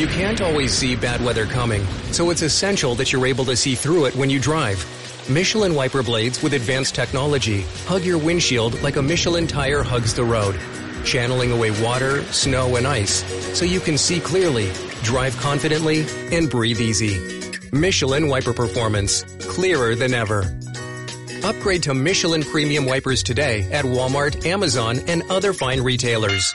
You can't always see bad weather coming, so it's essential that you're able to see through it when you drive. Michelin wiper blades with advanced technology hug your windshield like a Michelin tire hugs the road, channeling away water, snow, and ice so you can see clearly, drive confidently, and breathe easy. Michelin wiper performance, clearer than ever. Upgrade to Michelin premium wipers today at Walmart, Amazon, and other fine retailers.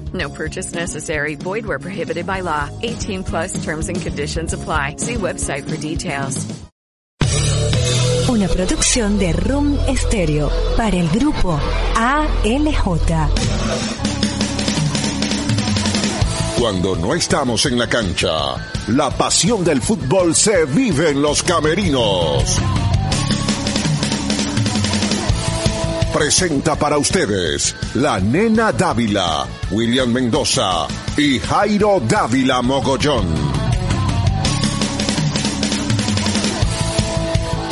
No purchase necessary. Void where prohibited by law. 18 plus terms and conditions apply. See website for details. Una producción de Room Stereo para el grupo ALJ. Cuando no estamos en la cancha, la pasión del fútbol se vive en los camerinos. Presenta para ustedes la nena Dávila, William Mendoza y Jairo Dávila Mogollón.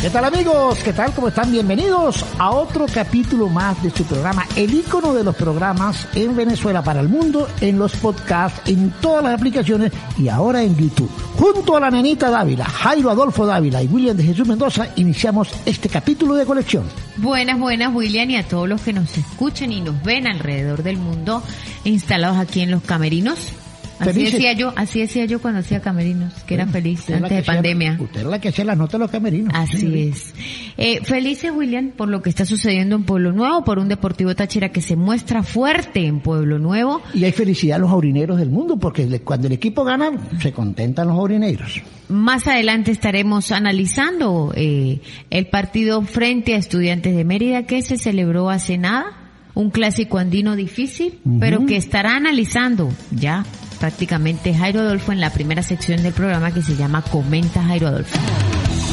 ¿Qué tal amigos? ¿Qué tal? ¿Cómo están? Bienvenidos a otro capítulo más de su programa, el icono de los programas en Venezuela para el mundo, en los podcasts, en todas las aplicaciones y ahora en YouTube. Junto a la nenita Dávila, Jairo Adolfo Dávila y William de Jesús Mendoza, iniciamos este capítulo de colección. Buenas, buenas William y a todos los que nos escuchan y nos ven alrededor del mundo instalados aquí en los camerinos. Así Felices. decía yo, así decía yo cuando hacía camerinos, que era feliz antes de pandemia. usted es la que hacía las notas de los camerinos. Así es. Eh, felices, William, por lo que está sucediendo en Pueblo Nuevo, por un Deportivo Táchira que se muestra fuerte en Pueblo Nuevo. Y hay felicidad a los aurineros del mundo porque cuando el equipo gana, se contentan los aurineros. Más adelante estaremos analizando eh, el partido frente a Estudiantes de Mérida que se celebró hace nada, un clásico andino difícil, pero que estará analizando ya prácticamente Jairo Adolfo en la primera sección del programa que se llama Comenta Jairo Adolfo.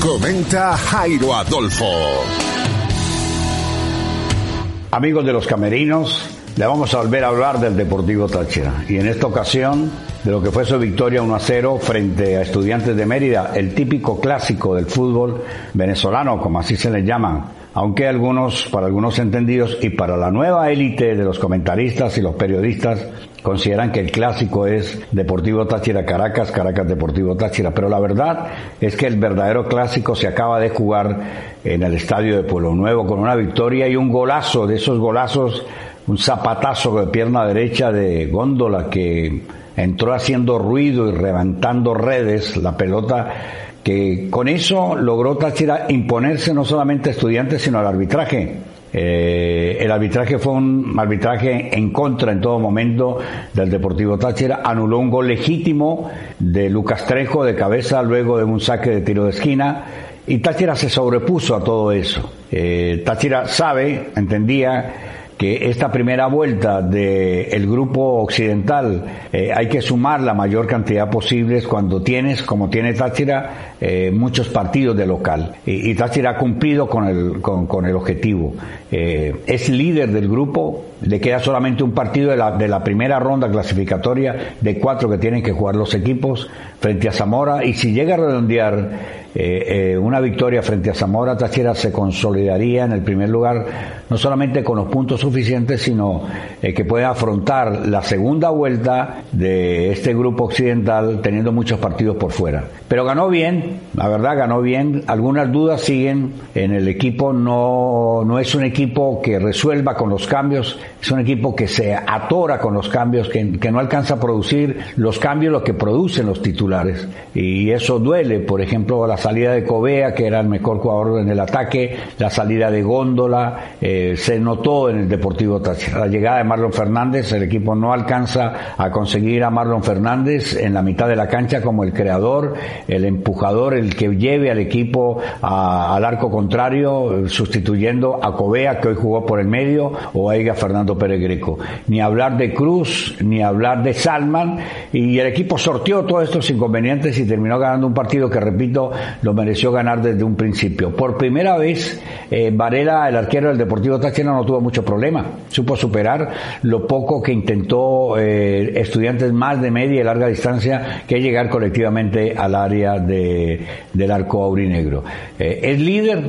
Comenta Jairo Adolfo. Amigos de los camerinos, le vamos a volver a hablar del Deportivo Táchira y en esta ocasión de lo que fue su victoria 1 a 0 frente a Estudiantes de Mérida, el típico clásico del fútbol venezolano, como así se les llama, aunque algunos, para algunos entendidos y para la nueva élite de los comentaristas y los periodistas consideran que el clásico es Deportivo Táchira Caracas, Caracas Deportivo Táchira, pero la verdad es que el verdadero clásico se acaba de jugar en el estadio de Pueblo Nuevo con una victoria y un golazo, de esos golazos, un zapatazo de pierna derecha de Góndola que entró haciendo ruido y levantando redes, la pelota que con eso logró Táchira imponerse no solamente a estudiantes sino al arbitraje. Eh, el arbitraje fue un arbitraje en contra en todo momento del Deportivo Táchira, anuló un gol legítimo de Lucas Trejo de cabeza luego de un saque de tiro de esquina y Táchira se sobrepuso a todo eso. Eh, Táchira sabe, entendía que esta primera vuelta del grupo occidental eh, hay que sumar la mayor cantidad posible cuando tienes, como tiene Táchira, eh, muchos partidos de local. Y, y Táchira ha cumplido con el, con, con el objetivo. Eh, es líder del grupo, le queda solamente un partido de la, de la primera ronda clasificatoria de cuatro que tienen que jugar los equipos frente a Zamora y si llega a redondear eh, eh, una victoria frente a Zamora, Táchira se consolidaría en el primer lugar, no solamente con los puntos suficientes, sino eh, que puede afrontar la segunda vuelta de este grupo occidental teniendo muchos partidos por fuera. Pero ganó bien, la verdad ganó bien. Algunas dudas siguen en el equipo, no, no es un equipo que resuelva con los cambios, es un equipo que se atora con los cambios, que, que no alcanza a producir los cambios lo que producen los titulares. Y eso duele, por ejemplo, la salida de Covea, que era el mejor jugador en el ataque, la salida de Góndola, eh, se notó en el Deportivo Táchira. La llegada de Marlon Fernández, el equipo no alcanza a conseguir a Marlon Fernández en la mitad de la cancha como el creador, el empujador, el que lleve al equipo al arco contrario, sustituyendo a Covea, que hoy jugó por el medio, o a Eiga Fernando Pérez. Ni hablar de Cruz, ni hablar de Salman, y el equipo sorteó todos estos inconvenientes y terminó ganando un partido que, repito, lo mereció ganar desde un principio. Por primera vez, eh, Varela, el arquero del Deportivo Táchira, no tuvo mucho problema. Supo superar lo poco que intentó eh, estudiantes más de media y larga distancia que llegar colectivamente al área de, del arco aurinegro. Eh, es líder,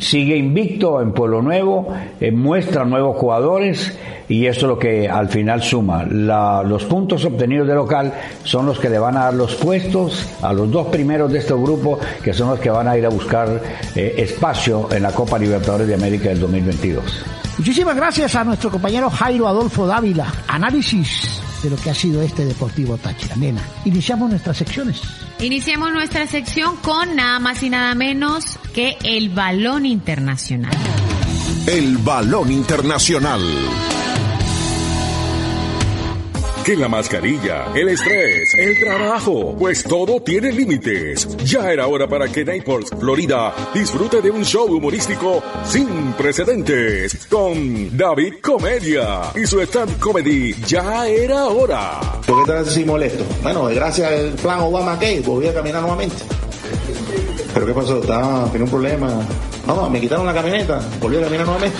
sigue invicto en Pueblo Nuevo, eh, muestra nuevos jugadores y eso es lo que al final suma. La, los puntos obtenidos de local son los que le van a dar los puestos a los dos primeros de este grupo, que son los que van a ir a buscar eh, espacio en la Copa Libertadores de América del 2022. Muchísimas gracias a nuestro compañero Jairo Adolfo Dávila. Análisis de lo que ha sido este Deportivo Táchira. Nena, iniciamos nuestras secciones. Iniciamos nuestra sección con nada más y nada menos que el balón internacional. El balón internacional. Que la mascarilla, el estrés, el trabajo, pues todo tiene límites. Ya era hora para que Naples, Florida, disfrute de un show humorístico sin precedentes con David Comedia y su stand comedy. Ya era hora. ¿Por qué estás así molesto? Bueno, gracias al plan Obama que volví a caminar nuevamente. ¿Pero qué pasó? Estaba, tenía un problema. No, me quitaron la camioneta, volví a caminar nuevamente.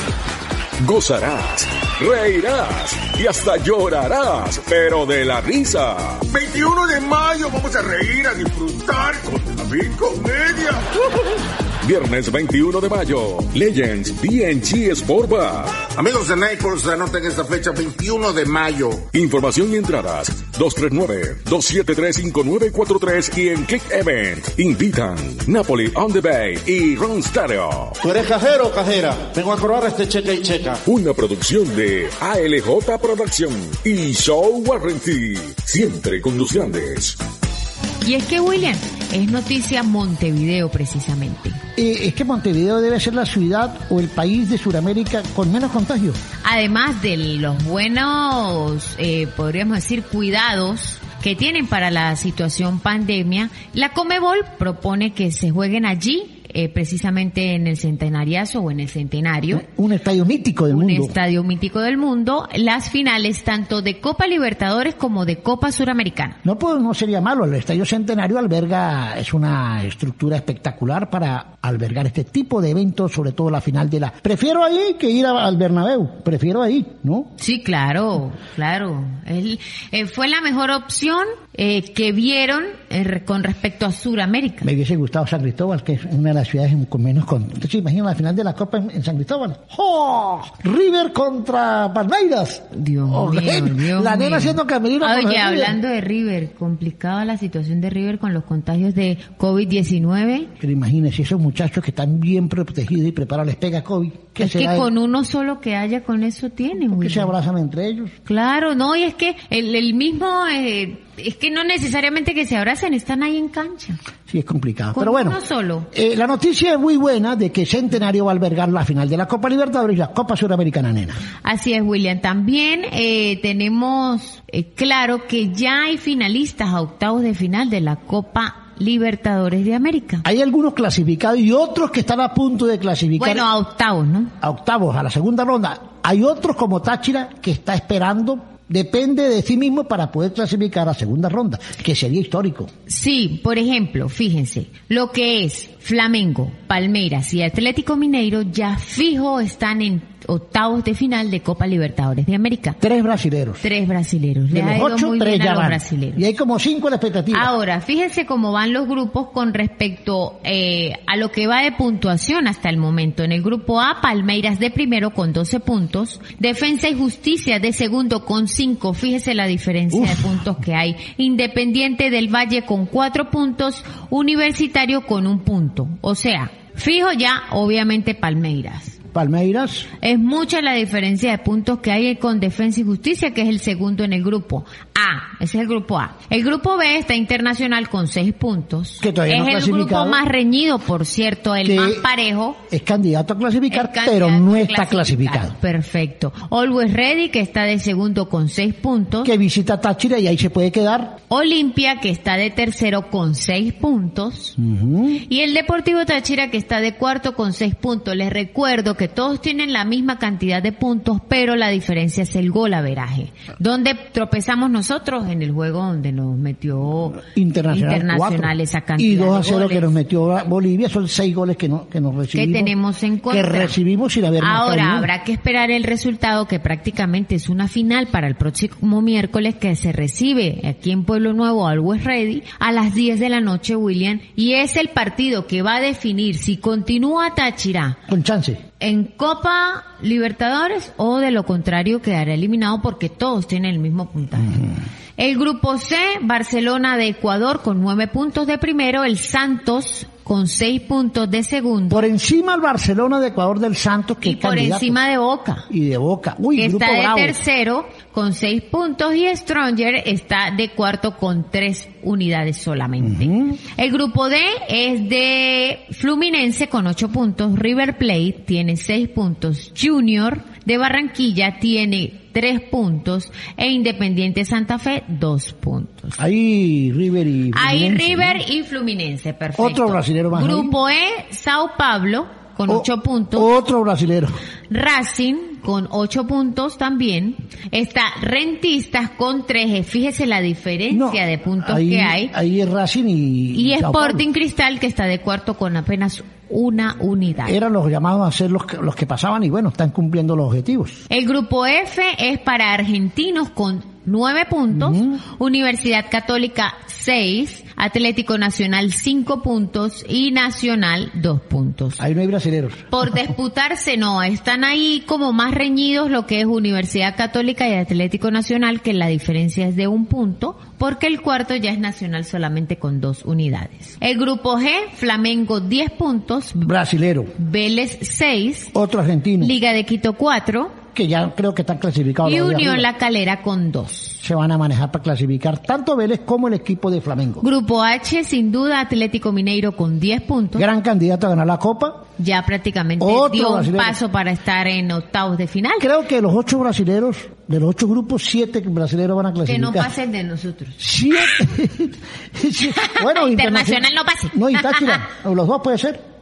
Gozarás, reirás y hasta llorarás, pero de la risa. 21 de mayo vamos a reír, a disfrutar con David Comedia. Viernes 21 de mayo, Legends BNG Sport Bar. Amigos de Naples, anoten esta fecha, 21 de mayo. Información y entradas, 239-273-5943 y en Click Event. Invitan Napoli on the Bay y Ron Stereo. ¿Tú eres cajero o cajera? Vengo a cobrar este cheque y checa. Una producción de ALJ Producción y Show Warranty. Siempre con los grandes. Y es que, William, es noticia Montevideo precisamente. Eh, es que Montevideo debe ser la ciudad o el país de Sudamérica con menos contagio. Además de los buenos, eh, podríamos decir, cuidados que tienen para la situación pandemia, la Comebol propone que se jueguen allí eh, precisamente en el centenariazo o en el centenario. Un estadio mítico del un mundo. estadio mítico del mundo, las finales tanto de Copa Libertadores como de Copa Suramericana. No, pues no sería malo. El Estadio Centenario alberga, es una estructura espectacular para albergar este tipo de eventos, sobre todo la final de la. Prefiero ahí que ir a- al Bernabéu. Prefiero ahí, ¿no? Sí, claro, claro. El- eh, fue la mejor opción eh, que vieron eh, con respecto a Suramérica. Me hubiese gustado San Cristóbal, que es una de las ciudades con menos con. Entonces, imagina la final de la Copa en, en San Cristóbal. ¡Oh! River contra Palmeiras. Dios Oh, mío, Dios la nena haciendo camerino Oye, hablando de River, complicada la situación de River con los contagios de COVID-19. Pero imagínese, esos muchachos que están bien protegidos y preparados les pega COVID. ¿Qué Es que con uno solo que haya con eso tienen. ¿Por qué se abrazan entre ellos? Claro, no, y es que el, el mismo, eh, es que no necesariamente que se abracen, están ahí en cancha. Sí, es complicado. Con Pero bueno, uno solo. eh, la noticia es muy buena de que Centenario va a albergar la final de la Copa Libertadores y la Copa Suramericana, nena. Así es, William. También eh, tenemos eh, claro que ya hay finalistas a octavos de final de la Copa Libertadores de América. Hay algunos clasificados y otros que están a punto de clasificar Bueno, a octavos, ¿no? a octavos, a la segunda ronda. Hay otros como Táchira que está esperando, depende de sí mismo para poder clasificar a segunda ronda, que sería histórico. Sí, por ejemplo, fíjense, lo que es Flamengo, Palmeiras y Atlético Mineiro ya fijo están en octavos de final de Copa Libertadores de América. Tres brasileros. Tres brasileros. De los ocho, muy tres ya van. brasileros. Y hay como cinco en la expectativa. Ahora, fíjense cómo van los grupos con respecto eh, a lo que va de puntuación hasta el momento. En el grupo A, Palmeiras de primero con 12 puntos, Defensa y Justicia de segundo con 5. Fíjese la diferencia de puntos que hay. Independiente del Valle con 4 puntos, Universitario con un punto. O sea, fijo ya, obviamente Palmeiras. Palmeiras, Es mucha la diferencia de puntos que hay con Defensa y Justicia, que es el segundo en el grupo A. Ese es el grupo A. El grupo B está internacional con seis puntos. Que todavía es no el grupo más reñido, por cierto, el más parejo. es candidato a clasificar, candidato pero no está clasificado. Perfecto. Always Ready, que está de segundo con seis puntos. Que visita Táchira y ahí se puede quedar. Olimpia, que está de tercero con seis puntos. Y el Deportivo Táchira, que está de cuarto con seis puntos. Les recuerdo que todos tienen la misma cantidad de puntos, pero la diferencia es el gol averaje. ¿Dónde tropezamos nosotros? Nosotros en el juego donde nos metió Internacional. Internacional esa cantidad Y 2 a de 0 que nos metió Bolivia, son 6 goles que, no, que nos recibimos. tenemos en contra. Que recibimos sin haber Ahora habrá que esperar el resultado que prácticamente es una final para el próximo miércoles que se recibe aquí en Pueblo Nuevo al West Ready a las 10 de la noche, William, y es el partido que va a definir si continúa Táchira Con chance. En Copa Libertadores o de lo contrario quedará eliminado porque todos tienen el mismo puntaje. El grupo C, Barcelona de Ecuador con nueve puntos de primero, el Santos con seis puntos de segundo Por encima el Barcelona de Ecuador del Santos, que y es por candidato. encima de Boca. Y de Boca. Uy, que grupo está de bravo. tercero con seis puntos y Stronger está de cuarto con tres unidades solamente. El grupo D es de Fluminense con ocho puntos, River Plate tiene seis puntos, Junior de Barranquilla tiene tres puntos e Independiente Santa Fe dos puntos. Ahí River y Fluminense, River ¿no? y Fluminense, perfecto. Otro brasilero más ahí. Grupo E, Sao Paulo con O- ocho puntos. Otro brasilero. Racing con ocho puntos también. Está Rentistas con tres. Fíjese la diferencia de puntos ahí, que hay. Ahí es Racing y... Y Sporting. Cristal que está de cuarto con apenas una unidad. Eran los llamados a ser los que, los que pasaban y bueno, están cumpliendo los objetivos. El grupo F es para argentinos con nueve puntos, Universidad Católica seis, Atlético Nacional cinco puntos y Nacional dos puntos. Ahí no hay brasileros. Por disputarse, no, están ahí como más reñidos lo que es Universidad Católica y Atlético Nacional, que la diferencia es de un punto, porque el cuarto ya es Nacional solamente con dos unidades. El grupo G, Flamengo 10 puntos, Brasilero. Vélez 6, Otro argentino. Liga de Quito 4 que ya creo que están clasificados. y arriba. La Calera con 2. Se van a manejar para clasificar tanto Vélez como el equipo de Flamengo. Grupo H, sin duda, Atlético Mineiro con 10 puntos. Gran candidato a ganar la Copa. Ya prácticamente Otro dio un paso para estar en octavos de final. Creo que los ocho brasileros, de los ocho grupos, siete brasileros van a Que clasificar. no pasen de nosotros. Siete. Bueno, Internacional no pase. No, y Táchira. los dos puede ser.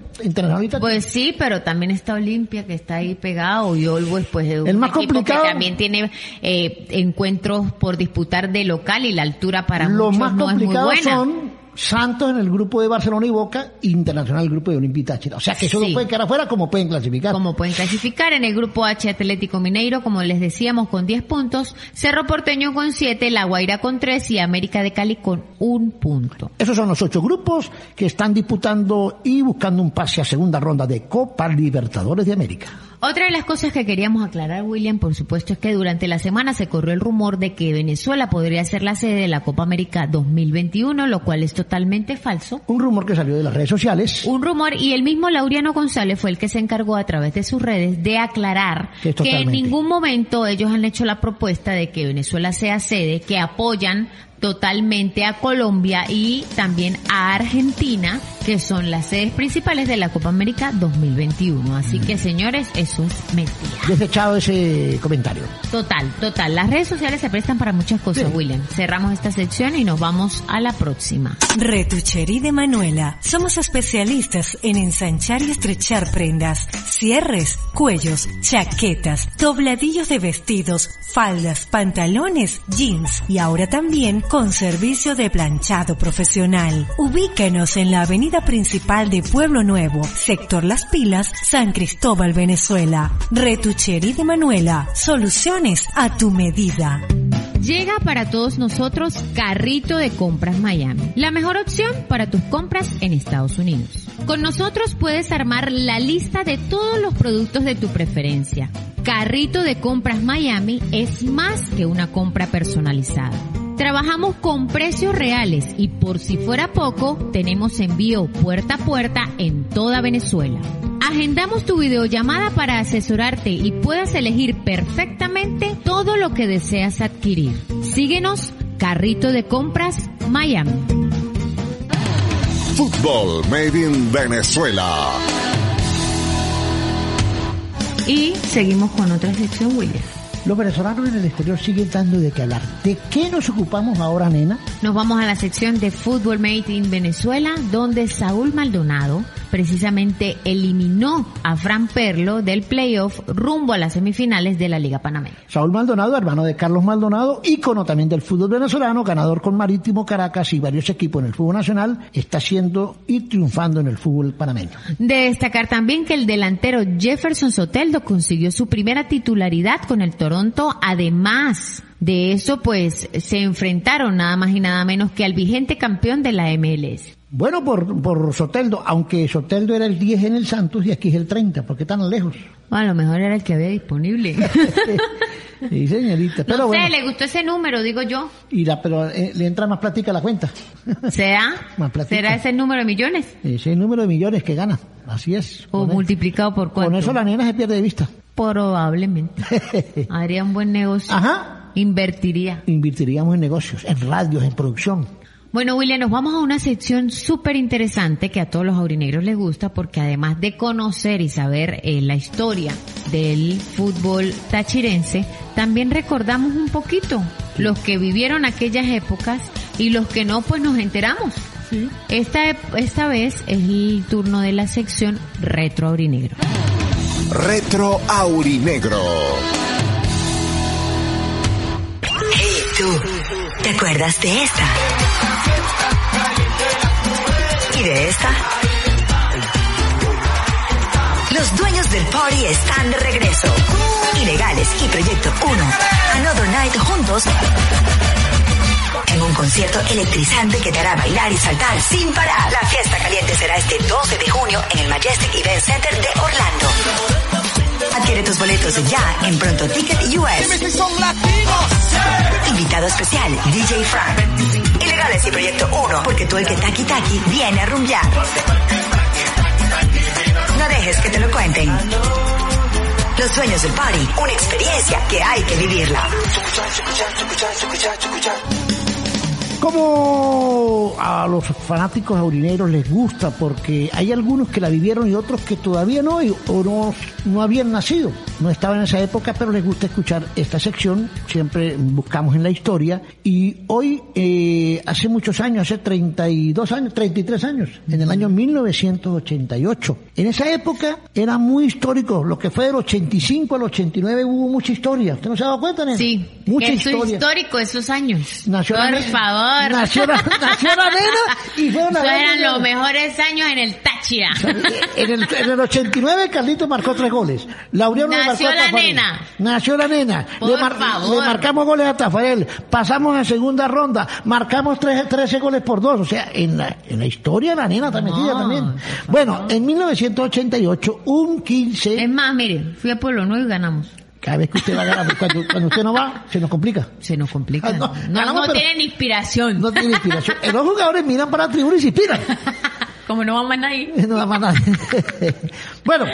Pues sí, pero también está Olimpia que está ahí pegado y Always pues es un El más complicado- que también tiene eh, encuentros por disputar de local y la altura para Los muchos más no es muy buena. son Santos en el grupo de Barcelona y Boca, Internacional el grupo de Olimpia y Táchira. O sea que eso Sí. no pueden quedar afuera como pueden clasificar. Como pueden clasificar en el grupo H Atlético Mineiro, como les decíamos, con 10 puntos, Cerro Porteño con 7, La Guaira con 3 y América de Cali con un punto. Esos son los ocho grupos que están disputando y buscando un pase a segunda ronda de Copa Libertadores de América. Otra de las cosas que queríamos aclarar, William, por supuesto, es que durante la semana se corrió el rumor de que Venezuela podría ser la sede de la Copa América 2021, lo cual es totalmente falso. Un rumor que salió de las redes sociales. Un rumor y el mismo Laureano González fue el que se encargó a través de sus redes de aclarar Que que en ningún momento ellos han hecho la propuesta de que Venezuela sea sede, que apoyan totalmente a Colombia y también a Argentina, que son las sedes principales de la Copa América 2021. Así que señores, eso es mentira. Desechado ese comentario. Total, total. Las redes sociales se prestan para muchas cosas, William. Cerramos esta sección y nos vamos a la próxima. Retucherí de Manuela. Somos especialistas en ensanchar y estrechar prendas, cierres, cuellos, chaquetas, dobladillos de vestidos, faldas, pantalones, jeans y ahora también con servicio de planchado profesional. Ubícanos en la avenida principal de Pueblo Nuevo, sector Las Pilas, San Cristóbal, Venezuela. Retucherí de Manuela. Soluciones a tu medida. Llega para todos nosotros Carrito de Compras Miami, la mejor opción para tus compras en Estados Unidos. Con nosotros puedes armar la lista de todos los productos de tu preferencia. Carrito de Compras Miami es más que una compra personalizada. Trabajamos con precios reales y por si fuera poco, tenemos envío puerta a puerta en toda Venezuela. Agendamos tu videollamada para asesorarte y puedas elegir perfectamente todo lo que deseas adquirir. Síguenos, Carrito de Compras, Miami. Fútbol Made in Venezuela. Y seguimos con otra sección, William. Los venezolanos en el exterior siguen dando de qué hablar. ¿De qué nos ocupamos ahora, nena? Nos vamos a la sección de Fútbol Made in Venezuela, donde Saúl Maldonado precisamente eliminó a Fran Perlo del playoff rumbo a las semifinales de la Liga Panameña. Saúl Maldonado, hermano de Carlos Maldonado, ícono también del fútbol venezolano, ganador con Marítimo Caracas y varios equipos en el fútbol nacional, está siendo y triunfando en el fútbol panameño. De destacar también que el delantero Jefferson Soteldo consiguió su primera titularidad con el Toronto, además de eso, pues se enfrentaron nada más y nada menos que al vigente campeón de la MLS. Bueno, por, por Soteldo, aunque Soteldo era el 10 en el Santos y aquí es el 30, ¿por qué tan lejos? Bueno, a lo mejor era el que había disponible. sí, señorita. Pero no sé, bueno. le gustó ese número, digo yo. Y la, pero eh, le entra más plática a la cuenta. ¿Será? Más plática. ¿Será ese número de millones? Ese número de millones que gana. Así es. ¿O multiplicado por cuánto? Con eso la nena se pierde de vista. Probablemente. Haría un buen negocio. Ajá. Invertiría. Invertiríamos en negocios, en radios, en producción. Bueno, William, nos vamos a una sección súper interesante que a todos los aurinegros les gusta porque además de conocer y saber eh, la historia del fútbol tachirense, también recordamos un poquito los que vivieron aquellas épocas y los que no, pues nos enteramos. Esta, esta vez es el turno de la sección Retro Aurinegro. Retro Aurinegro. Tú, ¿te acuerdas de esta? ¿Y de esta? Los dueños del party están de regreso. Ilegales y Proyecto 1. Another Night juntos. Un concierto electrizante que te hará bailar y saltar sin parar. La fiesta caliente será este 12 de junio en el Majestic Event Center de Orlando. Adquiere tus boletos ya en Pronto Ticket US. Invitado especial, DJ Frank. Ilegales y Proyecto 1, porque tú el que taqui taqui viene a rumbear. No dejes que te lo cuenten. Los dueños del party, una experiencia que hay que vivirla. Como a los fanáticos aurineros les gusta, porque hay algunos que la vivieron y otros que todavía no, o no, no habían nacido, no estaban en esa época, pero les gusta escuchar esta sección, siempre buscamos en la historia, y hoy, eh, hace muchos años, hace 32 años, 33 años, en el año 1988. En esa época era muy histórico, lo que fue del 85 al 89 hubo mucha historia, ¿usted no se ha dado cuenta, nena? Sí, mucha eso es historia. histórico esos años. Nació Por favor. Nació nena y fue una Esos gran eran nena. los mejores años en el Táchira. En el, en el 89 Carlito marcó tres goles. Nació marcó a la nena. Nació la nena. Por le, favor. le marcamos goles a Tafarel. Pasamos a segunda ronda. Marcamos tres, 13 goles por dos. O sea, en la, en la historia la nena está metida No, también. Bueno, en 1988, un 15. Es más, mire, fui a Pueblo Nuevo y ganamos. Cada vez que usted va a ganar, cuando, cuando usted no va, se nos complica. Se nos complica. Ah, no, no, no, ganamos, pero- tienen inspiración. No tiene inspiración. Eh, Los jugadores miran para la tribuna y se inspiran. Como no vamos a nadie. No da más nada. bueno,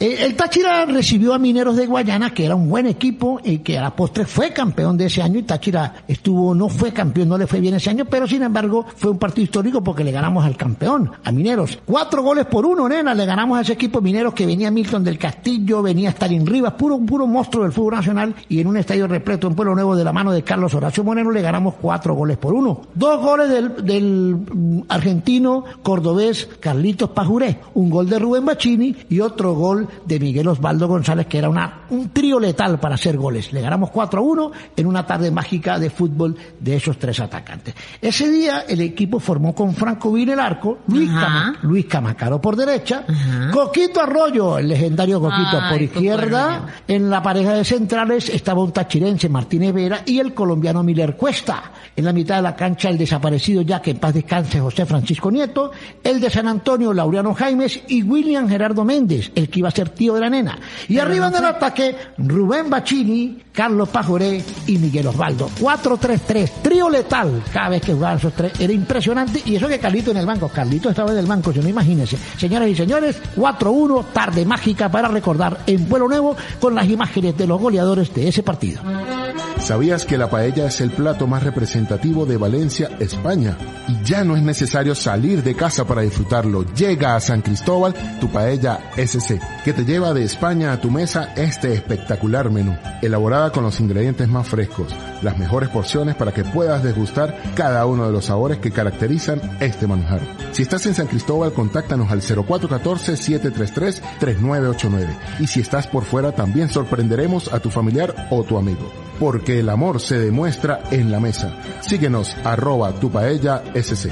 el Táchira recibió a Mineros de Guayana, que era un buen equipo, y que a la postre fue campeón de ese año, y Táchira estuvo, no fue campeón, no le fue bien ese año, pero sin embargo fue un partido histórico porque le ganamos al campeón, a Mineros. Cuatro goles por uno, nena, le ganamos a ese equipo Mineros que venía Milton del Castillo, venía Stalin Rivas, puro, puro monstruo del fútbol nacional, y en un estadio repleto en Pueblo Nuevo de la mano de Carlos Horacio Moreno le ganamos cuatro goles por uno. Dos goles del, del mm, argentino cordobés Carlitos Pajuré, un gol de Rubén Bachini y otro gol de Miguel Osvaldo González, que era una, un trío letal para hacer goles. Le ganamos 4 a 1 en una tarde mágica de fútbol de esos tres atacantes. Ese día el equipo formó con Franco Vila el arco, Luis, Luis Camacaro por derecha, Ajá. Coquito Arroyo, el legendario Coquito Ay, por izquierda, en la pareja de centrales estaba un tachirense, Martínez Vera, y el colombiano Miller Cuesta. En la mitad de la cancha, el desaparecido ya que en paz descanse José Francisco Nieto, el de San Antonio, Laureano Jaimes, y William Gerardo Méndez, el que iba a ser tío de la nena. Y arriba del ataque, Rubén Bachini, Carlos Pajoré y Miguel Osvaldo. 4-3-3, trío letal. Cada vez que jugaban esos tres, era impresionante. Y eso que Carlito en el banco, Carlito estaba en el banco, yo no imagínense. Señoras y señores, 4-1, tarde mágica para recordar en Pueblo Nuevo con las imágenes de los goleadores de ese partido. ¿Sabías que la paella es el plato más representativo de Valencia, España? Y ya no es necesario salir de casa para disfrutarlo. Llega a San Cristóbal tu paella SC, que te lleva de España a tu mesa este espectacular menú, elaborada con los ingredientes más frescos, las mejores porciones para que puedas degustar cada uno de los sabores que caracterizan este manjar. Si estás en San Cristóbal, contáctanos al 0414-733-3989. Y si estás por fuera, también sorprenderemos a tu familiar o tu amigo. Porque el amor se demuestra en la mesa. Síguenos arroba tu paella sc.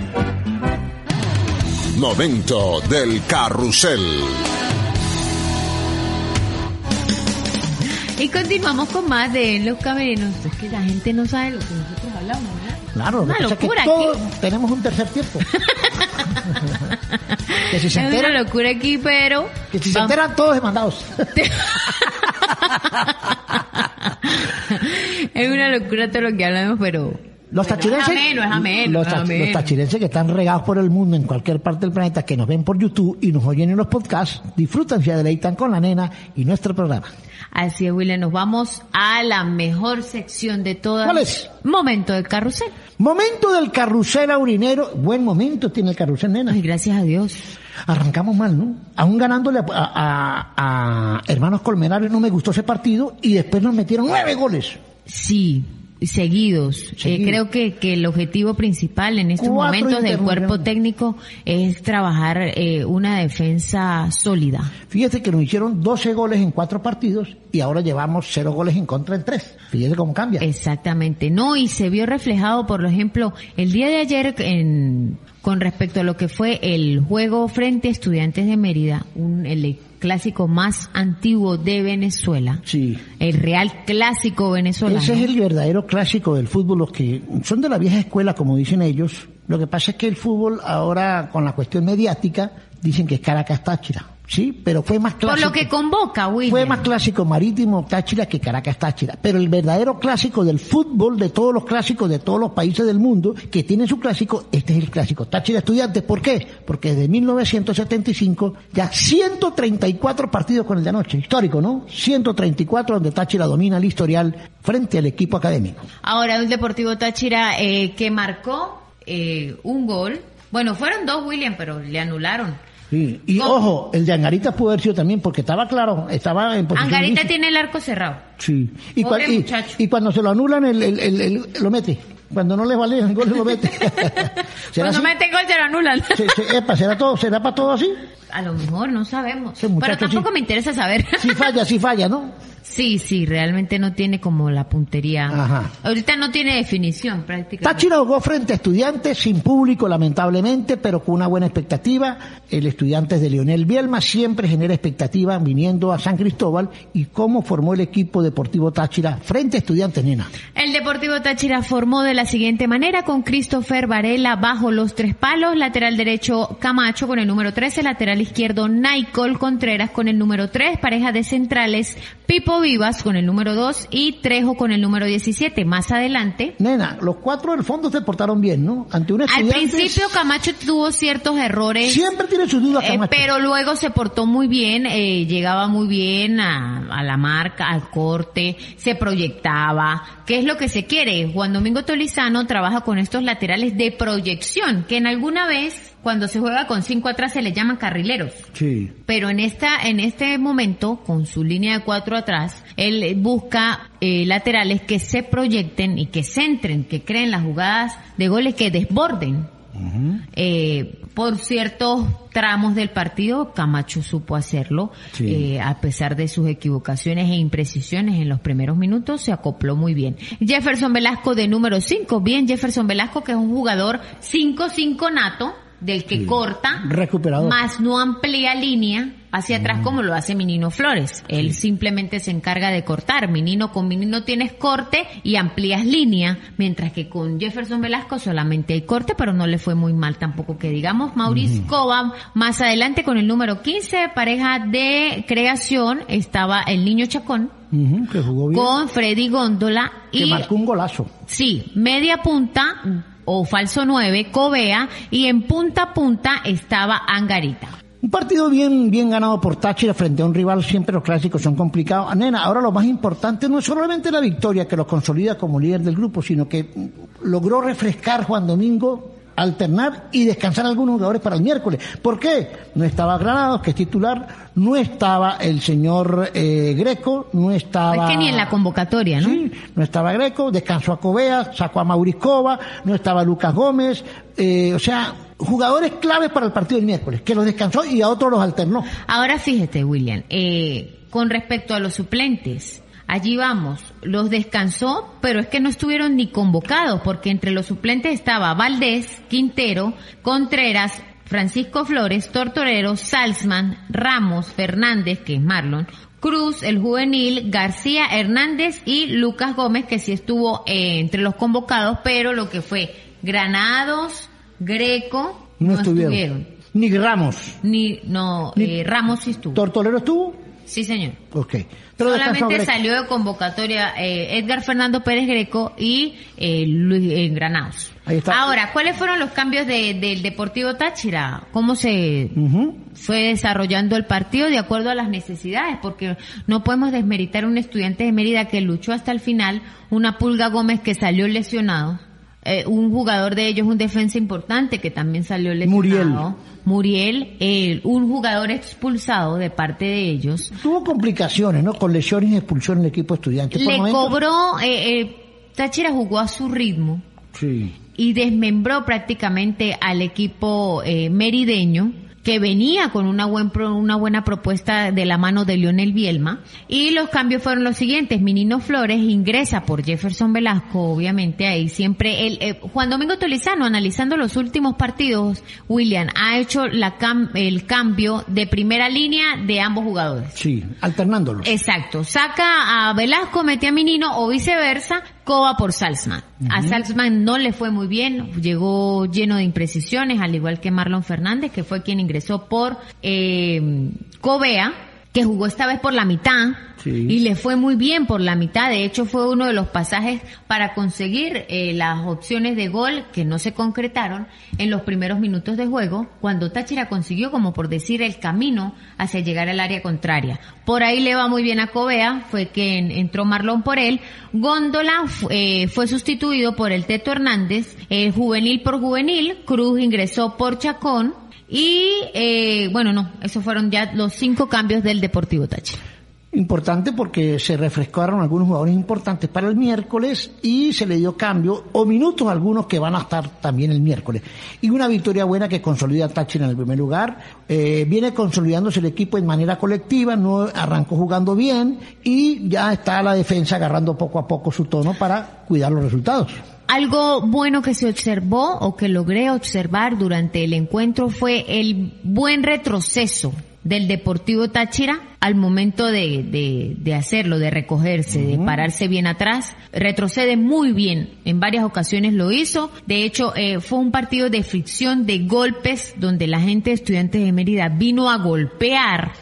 Momento del carrusel. Y continuamos con más de Los Camerinos. Es que la gente no sabe lo que nosotros hablamos, ¿verdad? Claro, Una lo que pasa es que locura todo- aquí. tenemos un tercer tiempo. que si se Es una enteran, locura aquí, pero... que si se enteran todos demandados. es una locura todo lo que hablamos, pero... Los pero tachirenses, Es ameno, es ameno, los, es tach- ameno. los tachirenses que están regados por el mundo en cualquier parte del planeta, que nos ven por YouTube y nos oyen en los podcasts, disfrutan, se deleitan con la nena y nuestro programa. Así es, William. Nos vamos a la mejor sección de todas. ¿Cuál es? Momento del carrusel. Momento del carrusel aurinero. Buen momento tiene el carrusel, nena. Ay, gracias a Dios. Arrancamos mal, ¿no? Aún ganándole a, a- a- a Hermanos Colmenares no me gustó ese partido y después nos metieron nueve goles. Sí, seguidos. Eh, Seguidos. creo que, que el objetivo principal en estos Cuatro momentos del cuerpo técnico es trabajar eh, una defensa sólida. Fíjate que nos hicieron 12 goles en cuatro partidos y ahora llevamos cero goles en contra en tres. Fíjate cómo cambia. Exactamente. No, y se vio reflejado, por ejemplo, el día de ayer en, con respecto a lo que fue el juego frente a Estudiantes de Mérida, un, el clásico más antiguo de Venezuela. Sí. El real clásico venezolano. Ese es el verdadero clásico del fútbol, los que son de la vieja escuela, como dicen ellos. Lo que pasa es que el fútbol ahora, con la cuestión mediática, dicen que es Caracas Táchira. Sí, pero fue más Por clásico. lo que convoca, William. Fue más clásico marítimo Táchira que Caracas Táchira. Pero el verdadero clásico del fútbol, de todos los clásicos de todos los países del mundo que tienen su clásico, este es el clásico Táchira Estudiantes. ¿Por qué? Porque desde 1975 ya 134 partidos con el de anoche. Histórico, ¿no? 134 donde Táchira domina el historial frente al equipo académico. Ahora un Deportivo Táchira eh, que marcó eh, un gol. Bueno, fueron dos, William, pero le anularon. Sí. Y ¿Cómo? ojo, el de Angarita pudo haber sido también porque estaba claro, estaba en posición Angarita tiene el arco cerrado. Sí. Y, Pobre y- cuando se lo anulan, el, el- el- el- lo mete. Cuando no le vale el gol, lo mete. ¿Será Cuando así? mete gol se lo anulan. Se- se- epa, ¿será, todo, ¿Será para todo así? A lo mejor, no sabemos. Pero tampoco sí. me interesa saber. Si falla, si falla, ¿no? Sí, sí, realmente no tiene como la puntería. Ajá. Ahorita no tiene definición prácticamente. Táchira jugó frente a estudiantes, sin público lamentablemente, pero con una buena expectativa. El estudiantes de Leonel Bielma siempre genera expectativa viniendo a San Cristóbal y cómo formó el equipo deportivo Táchira frente a estudiantes, nena. El Deportivo Táchira formó de la siguiente manera con Christopher Varela bajo los tres palos, lateral derecho Camacho con el número 13, lateral izquierdo Naicol Contreras con el número 3, pareja de centrales Pipo Vivas con el número 2 y Trejo con el número 17. Más adelante, Nena, los cuatro del fondo se portaron bien, ¿no? Ante un al principio Camacho tuvo ciertos errores. Siempre tiene sus dudas, Eh, Camacho. pero luego se portó muy bien, eh, llegaba muy bien a, a la marca, al corte, se proyectaba. ¿Qué es lo que se quiere? Juan Domingo Tolizano trabaja con estos laterales de proyección, que en alguna vez, cuando se juega con cinco atrás, se le llaman carrileros. Sí. Pero en esta, en este momento, con su línea de cuatro atrás, él busca eh, laterales que se proyecten y que centren, que creen las jugadas de goles que desborden. Eh, por ciertos tramos del partido, Camacho supo hacerlo, Sí. eh, a pesar de sus equivocaciones e imprecisiones en los primeros minutos, se acopló muy bien. Jefferson Velasco de número 5, bien Jefferson Velasco que es un jugador 5-5 nato, del que Sí. corta, Recuperador. más no amplía línea hacia atrás como lo hace Minino Flores. Él simplemente se encarga de cortar. Minino con Minino tienes corte y amplías línea, mientras que con Jefferson Velasco solamente hay corte, pero no le fue muy mal tampoco que digamos. Mauricio Cobam, más adelante con el número 15, pareja de creación, estaba el niño Chacón que jugó bien. con Freddy Góndola que y marcó un golazo. Sí, media punta o falso 9, Covea, y en punta a punta estaba Angarita. Un partido bien, bien ganado por Táchira frente a un rival, siempre los clásicos son complicados. Nena, ahora lo más importante no es solamente la victoria que lo consolida como líder del grupo, sino que logró refrescar Juan Domingo alternar y descansar algunos jugadores para el miércoles. ¿Por qué? No estaba Granados, que es titular, no estaba el señor eh, Greco, no estaba... Es que ni en la convocatoria, ¿no? Sí, no estaba Greco, descansó a Covea, sacó a Mauricova, no estaba Lucas Gómez, eh, o sea, jugadores claves para el partido del miércoles, que los descansó y a otros los alternó. Ahora fíjate, William, eh, con respecto a los suplentes, Allí vamos, los descansó, pero es que no estuvieron ni convocados, porque entre los suplentes estaba Valdés, Quintero, Contreras, Francisco Flores, Tortorero, Salzman, Ramos, Fernández, que es Marlon, Cruz, el juvenil, García Hernández y Lucas Gómez, que sí estuvo eh, entre los convocados, pero lo que fue Granados, Greco, no, estuvieron. Ni Ramos. Ni, no, eh, Ramos sí estuvo. ¿Tortorero estuvo? Sí, señor. Ok. Solamente salió de convocatoria eh, Edgar Fernando Pérez Greco y eh, Luis eh, Granados. Ahí está. Ahora, ¿cuáles fueron los cambios del Deportivo Táchira? ¿Cómo se fue desarrollando el partido de acuerdo a las necesidades? Porque no podemos desmeritar a un estudiante de Mérida que luchó hasta el final, una Pulga Gómez que salió lesionado eh, un jugador de ellos, un defensa importante que también salió lesionado. Muriel. Muriel, un jugador expulsado de parte de ellos. Tuvo complicaciones, ¿no? Con lesiones y expulsión en el equipo estudiante. Le cobró, eh, eh, Táchira jugó a su ritmo. Sí. Y desmembró prácticamente al equipo eh, merideño que venía con una, buen una buena propuesta de la mano de Lionel Bielma. Y los cambios fueron los siguientes. Minino Flores ingresa por Jefferson Velasco, obviamente ahí siempre el, eh, Juan Domingo Tolizano, analizando los últimos partidos, William, ha hecho la el cambio de primera línea de ambos jugadores. Sí, alternándolos. Exacto. Saca a Velasco, mete a Minino o viceversa, Coba por Salzman. A Salzman no le fue muy bien, llegó lleno de imprecisiones, al igual que Marlon Fernández, que fue quien ingresó por eh, Cobea que jugó esta vez por la mitad y le fue muy bien por la mitad. De hecho, fue uno de los pasajes para conseguir eh, las opciones de gol que no se concretaron en los primeros minutos de juego, cuando Táchira consiguió, como por decir, el camino hacia llegar al área contraria. Por ahí le va muy bien a Covea, fue que entró Marlon por él. Góndola eh, fue sustituido por el Teto Hernández, juvenil por juvenil. Cruz ingresó por Chacón y eh, bueno, no, esos fueron ya los cinco cambios del Deportivo Táchira. Importante porque se refrescaron algunos jugadores importantes para el miércoles y se le dio cambio o minutos a algunos que van a estar también el miércoles. Y una victoria buena que consolida a Táchira en el primer lugar. Eh, viene consolidándose el equipo en manera colectiva, no arrancó jugando bien y ya está la defensa agarrando poco a poco su tono para cuidar los resultados. Algo bueno que se observó o que logré observar durante el encuentro fue el buen retroceso del Deportivo Táchira al momento de, de, hacerlo, de recogerse, de pararse bien atrás. Retrocede muy bien, en varias ocasiones lo hizo. De hecho, eh, fue un partido de fricción, de golpes, donde la gente de estudiantes de Mérida vino a golpear.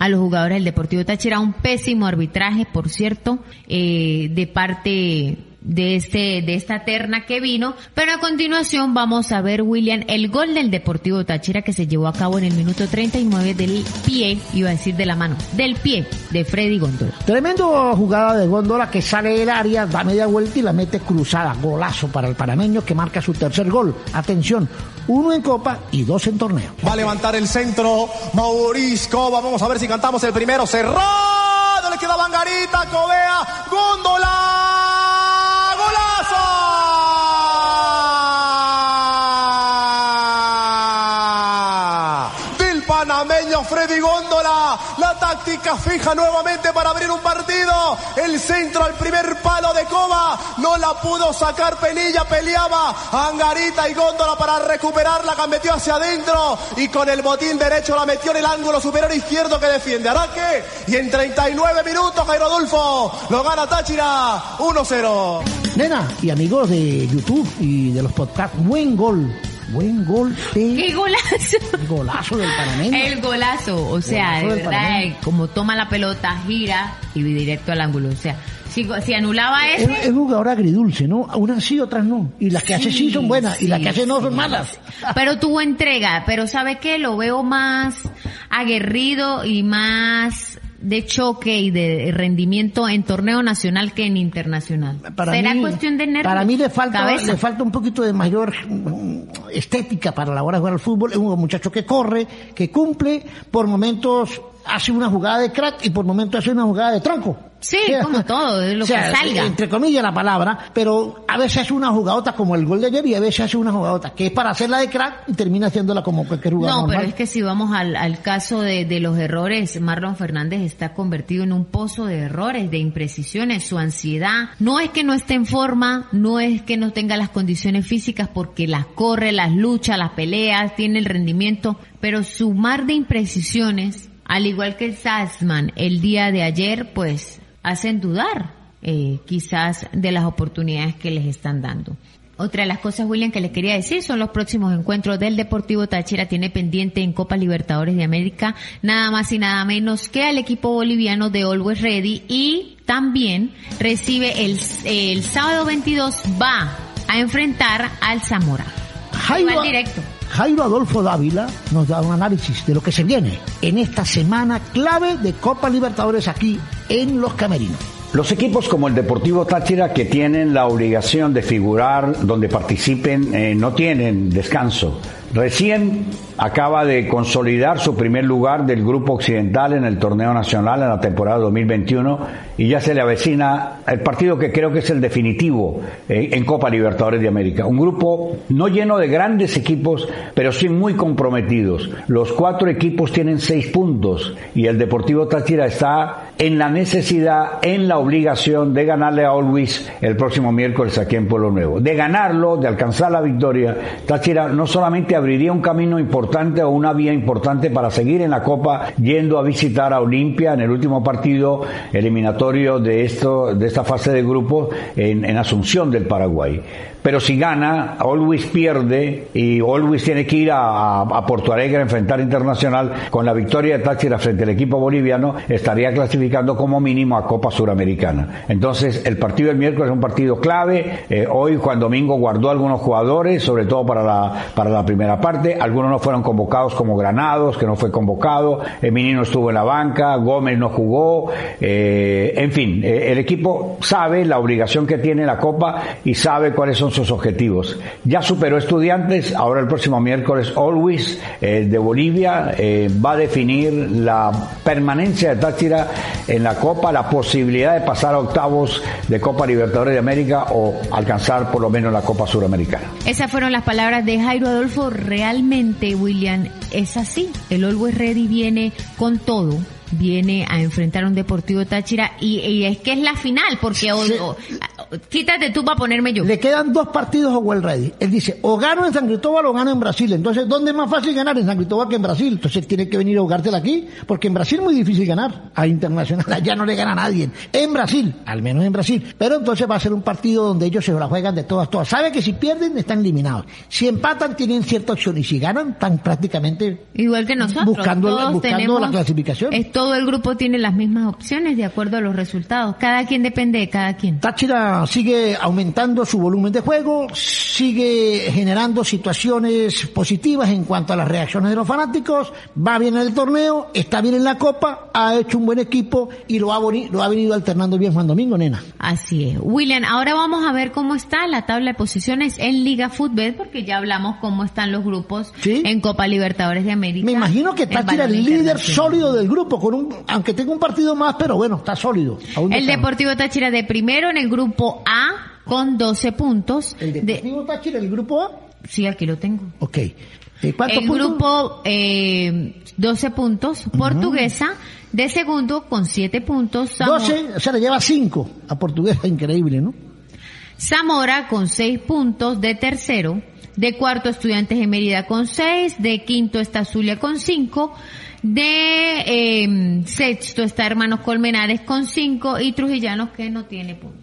a los jugadores del Deportivo Táchira. Un pésimo arbitraje, por cierto, eh, de parte de este de esta terna que vino, pero a continuación vamos a ver William el gol del Deportivo Táchira que se llevó a cabo en el minuto 39 del pie, iba a decir de la mano, del pie de Freddy Góndola. Tremendo jugada de Góndola que sale del área, da media vuelta y la mete cruzada, golazo para el panameño que marca su tercer gol. Atención, uno en Copa y dos en torneo. Va a levantar el centro Maurisco, vamos a ver si cantamos el primero, cerrado, le queda Bangarita, Covea, Góndola. Freddy Góndola. La fija nuevamente para abrir un partido. El centro al primer palo de Coba. No la pudo sacar Pelilla. Peleaba Angarita y Góndola para recuperarla. Que metió hacia adentro. Y con el botín derecho la metió en el ángulo superior izquierdo que defiende Araque. Y en 39 minutos Jairo Adolfo lo gana Táchira 1-0. Nena y amigos de YouTube y de los podcasts, buen gol Buen gol de... ¡Qué golazo! El golazo del panameño. El golazo, o sea, Golazo de verdad, como toma la pelota, gira y directo al ángulo. O sea, si, si anulaba Es, ese, es un jugador agridulce, ¿no? Unas sí, otras no. Y las que hace sí son buenas, y las que hace no son sí. malas. Pero tuvo entrega, pero ¿sabe qué? Lo veo más aguerrido y más de choque y de rendimiento en torneo nacional que en internacional. ¿Será mí, cuestión de nervios? Para mí le falta, Cabeza. le falta un poquito de mayor mm, estética para la hora de jugar al fútbol. Es un muchacho que corre, que cumple, por momentos hace una jugada de crack y por momentos hace una jugada de tronco. Sí, como todo, es lo O sea, que salga. Entre comillas la palabra, pero a veces hace una jugadota como el gol de ayer y a veces hace una jugadota que es para hacerla de crack y termina haciéndola como cualquier jugador No, normal. pero es que si vamos al, al caso de, de los errores, Marlon Fernández está convertido en un pozo de errores, de imprecisiones, su ansiedad. No es que no esté en forma, no es que no tenga las condiciones físicas porque las corre, las lucha, las peleas, tiene el rendimiento, pero su mar de imprecisiones, al igual que Sassman el día de ayer, pues hacen dudar eh, quizás de las oportunidades que les están dando. Otra de las cosas, William, que les quería decir son los próximos encuentros del Deportivo Táchira. Tiene pendiente en Copa Libertadores de América nada más y nada menos que al equipo boliviano de Always Ready y también recibe el, el sábado 22 va a enfrentar al Zamora. Igual directo. Jairo Adolfo Dávila nos da un análisis de lo que se viene en esta semana clave de Copa Libertadores aquí en Los Camerinos. Los equipos como el Deportivo Táchira que tienen la obligación de figurar donde participen eh, no tienen descanso. Recién acaba de consolidar su primer lugar del Grupo Occidental en el torneo nacional en la temporada 2021 y ya se le avecina el partido que creo que es el definitivo eh, en Copa Libertadores de América. Un grupo no lleno de grandes equipos, pero sí muy comprometidos. Los cuatro equipos tienen seis puntos y el Deportivo Táchira está en la necesidad, en la obligación de ganarle a Always el próximo miércoles aquí en Pueblo Nuevo. De ganarlo, de alcanzar la victoria, Táchira no solamente abriría un camino importante o una vía importante para seguir en la Copa yendo a visitar a Olimpia en el último partido eliminatorio de esto de esta fase de grupo en, en Asunción del Paraguay. Pero si gana, Always pierde y Always tiene que ir a, a Porto Alegre a enfrentar Internacional con la victoria de Táchira frente al equipo boliviano, estaría clasificando como mínimo a Copa Suramericana. Entonces, el partido del miércoles es un partido clave. Eh, hoy Juan Domingo guardó algunos jugadores, sobre todo para la, para la primera parte. Algunos no fueron convocados como Granados, que no fue convocado. Eminino estuvo en la banca, Gómez no jugó. Eh, en fin, eh, el equipo sabe la obligación que tiene la Copa y sabe cuáles son sus objetivos. Ya superó estudiantes, ahora el próximo miércoles Always eh, de Bolivia eh, va a definir la permanencia de Táchira en la Copa, la posibilidad de pasar a octavos de Copa Libertadores de América o alcanzar por lo menos la Copa Suramericana. Esas fueron las palabras de Jairo Adolfo. Realmente, William, es así. El Always Ready viene con todo. Viene a enfrentar a un Deportivo Táchira y, y es que es la final, porque o- o- quítate tú para ponerme yo. Le quedan dos partidos a Well Ready. Él dice, o gano en San Cristóbal o gano en Brasil. Entonces, ¿dónde es más fácil ganar? En San Cristóbal que en Brasil. Entonces tiene que venir a jugártela aquí, porque en Brasil es muy difícil ganar. A Internacional allá no le gana a nadie. En Brasil, al menos en Brasil. Pero entonces va a ser un partido donde ellos se la juegan de todas, todas. Sabe que si pierden están eliminados. Si empatan tienen cierta opción y si ganan están prácticamente Igual que nosotros. buscando, todos buscando tenemos- la clasificación. Es, todo el grupo tiene las mismas opciones de acuerdo a los resultados. Cada quien depende de cada quien. Táchira sigue aumentando su volumen de juego, sigue generando situaciones positivas en cuanto a las reacciones de los fanáticos, va bien en el torneo, está bien en la Copa, ha hecho un buen equipo y lo ha, lo ha venido alternando bien Juan Domingo, nena. Así es. William, ahora vamos a ver cómo está la tabla de posiciones en Liga Fútbol, porque ya hablamos cómo están los grupos en Copa Libertadores de América. Me imagino que Táchira el líder sólido del grupo, con un, aunque tenga un partido más, pero bueno, está sólido. No El. Deportivo Táchira de primero en el grupo A con 12 puntos. ¿El Deportivo Táchira, el grupo A? Sí, aquí lo tengo. Ok. Eh, ¿Cuántos El puntos? grupo eh, 12 puntos. Portuguesa de segundo con 7 puntos. Zamora, 12, o sea, le lleva 5 a Portuguesa, increíble, ¿no? Zamora con 6 puntos de tercero. De cuarto Estudiantes de Mérida con 6. De quinto está Zulia con 5. De eh, sexto está Hermanos Colmenares con 5 y Trujillanos que no tiene puntos.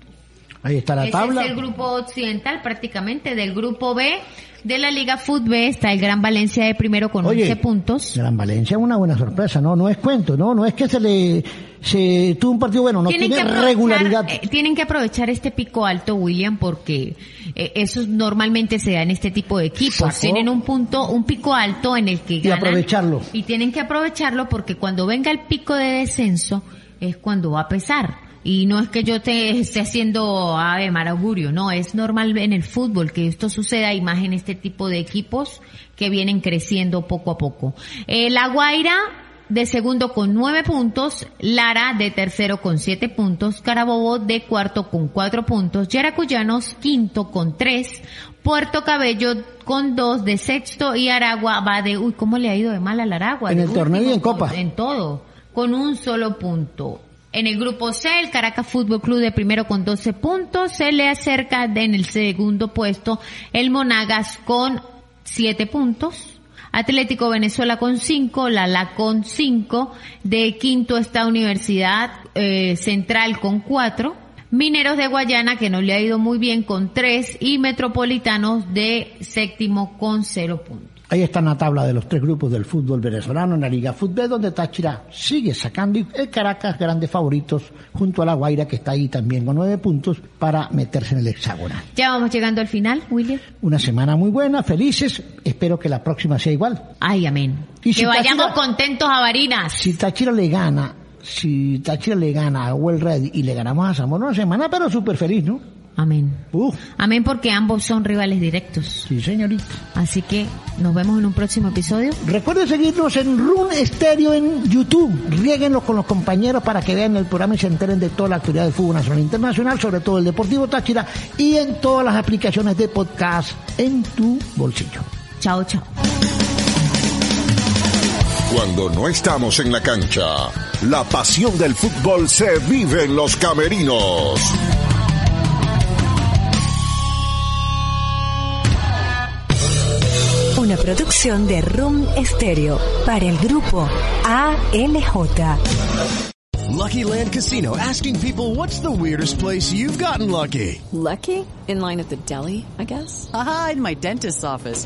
Ahí está la Ese tabla. es el grupo occidental prácticamente. Del grupo B de la Liga Fútbol está el Gran Valencia de primero con Oye, 11 puntos. Gran Valencia es una buena sorpresa, no, no es cuento, no, no es que se le, se tuvo un partido bueno, no tiene aprovechar, regularidad. eh, tienen que aprovechar este pico alto, William, porque eh, eso normalmente se da en este tipo de equipos. Sacó. Tienen un punto, un pico alto en el que Y ganan. aprovecharlo. Y tienen que aprovecharlo porque cuando venga el pico de descenso es cuando va a pesar. Y no es que yo te esté haciendo ave mal augurio, no, es normal en el fútbol que esto suceda y más en este tipo de equipos que vienen creciendo poco a poco. Eh, la Guaira de segundo con nueve puntos, Lara de tercero con siete puntos, Carabobo de cuarto con cuatro puntos, Yaracuyanos quinto con tres, Puerto Cabello con dos de sexto y Aragua va de, uy, ¿cómo le ha ido de mal al Aragua? En De el torneo y en Copa. En todo, con un solo punto. En el grupo C, el Caracas Fútbol Club de primero con 12 puntos, se le acerca de- en el segundo puesto el Monagas con 7 puntos. Atlético Venezuela con 5, Lala con 5, de quinto está Universidad eh, Central con 4, Mineros de Guayana que no le ha ido muy bien con 3 y Metropolitanos de séptimo con 0 puntos. Ahí está en la tabla de los tres grupos del fútbol venezolano en la Liga Fútbol, donde Táchira sigue sacando y el Caracas grandes favoritos junto a la Guaira que está ahí también con nueve puntos para meterse en el hexagonal. Ya vamos llegando al final, William. Una semana muy buena, felices, espero que la próxima sea igual. Ay, amén. Y que vayamos Táchira- contentos a Barinas. Si Táchira le gana, si Táchira le gana a Well Red y le ganamos a Zamora una semana, pero súper feliz, ¿no? Amén. Uh, Amén porque ambos son rivales directos. sí, señorita. Así que nos vemos en un próximo episodio. Recuerden seguirnos en Run Stereo en YouTube. Riéguenlo con los compañeros para que vean el programa y se enteren de toda la actividad del fútbol nacional e internacional, sobre todo el Deportivo Táchira y en todas las aplicaciones de podcast en tu bolsillo. Chao, chao. Cuando no estamos en la cancha, la pasión del fútbol se vive en los camerinos. Una producción de Room Stereo para el grupo ALJ. Lucky Land Casino asking people what's the weirdest place you've gotten lucky? Lucky? In line at the deli, I guess? Aha, in my dentist's office.